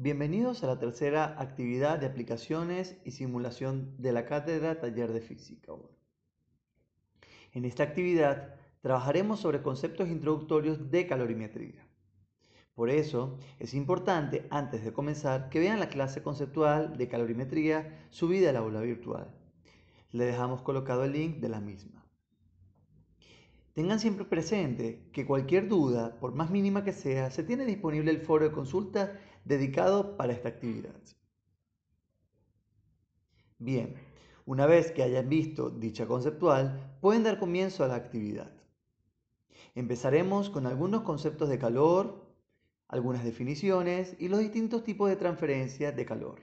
Bienvenidos a la tercera actividad de aplicaciones y simulación de la cátedra Taller de Física 1. En esta actividad trabajaremos sobre conceptos introductorios de calorimetría. Por eso es importante, antes de comenzar, que vean la clase conceptual de calorimetría subida al aula virtual. Le dejamos colocado el link de la misma. Tengan siempre presente que cualquier duda, por más mínima que sea, se tiene disponible el foro de consulta dedicado para esta actividad. Bien, una vez que hayan visto dicha conceptual, pueden dar comienzo a la actividad. Empezaremos con algunos conceptos de calor, algunas definiciones y los distintos tipos de transferencia de calor.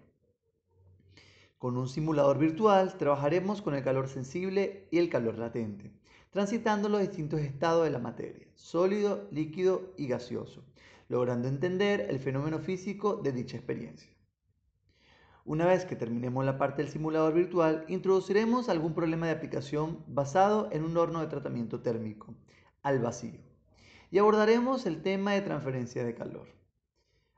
Con un simulador virtual trabajaremos con el calor sensible y el calor latente, transitando los distintos estados de la materia, sólido, líquido y gaseoso, logrando entender el fenómeno físico de dicha experiencia. Una vez que terminemos la parte del simulador virtual, introduciremos algún problema de aplicación basado en un horno de tratamiento térmico, al vacío, y abordaremos el tema de transferencia de calor.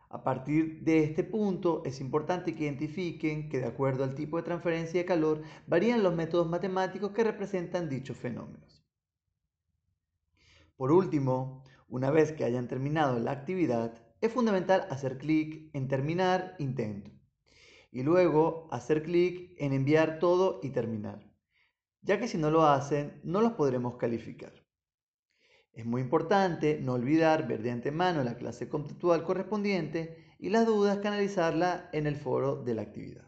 A partir de este punto es importante que identifiquen que de acuerdo al tipo de transferencia de calor varían los métodos matemáticos que representan dichos fenómenos. Por último, una vez que hayan terminado la actividad, es fundamental hacer clic en terminar intento y luego hacer clic en enviar todo y terminar, ya que si no lo hacen no los podremos calificar. Es muy importante no olvidar ver de antemano la clase conceptual correspondiente y las dudas canalizarla en el foro de la actividad.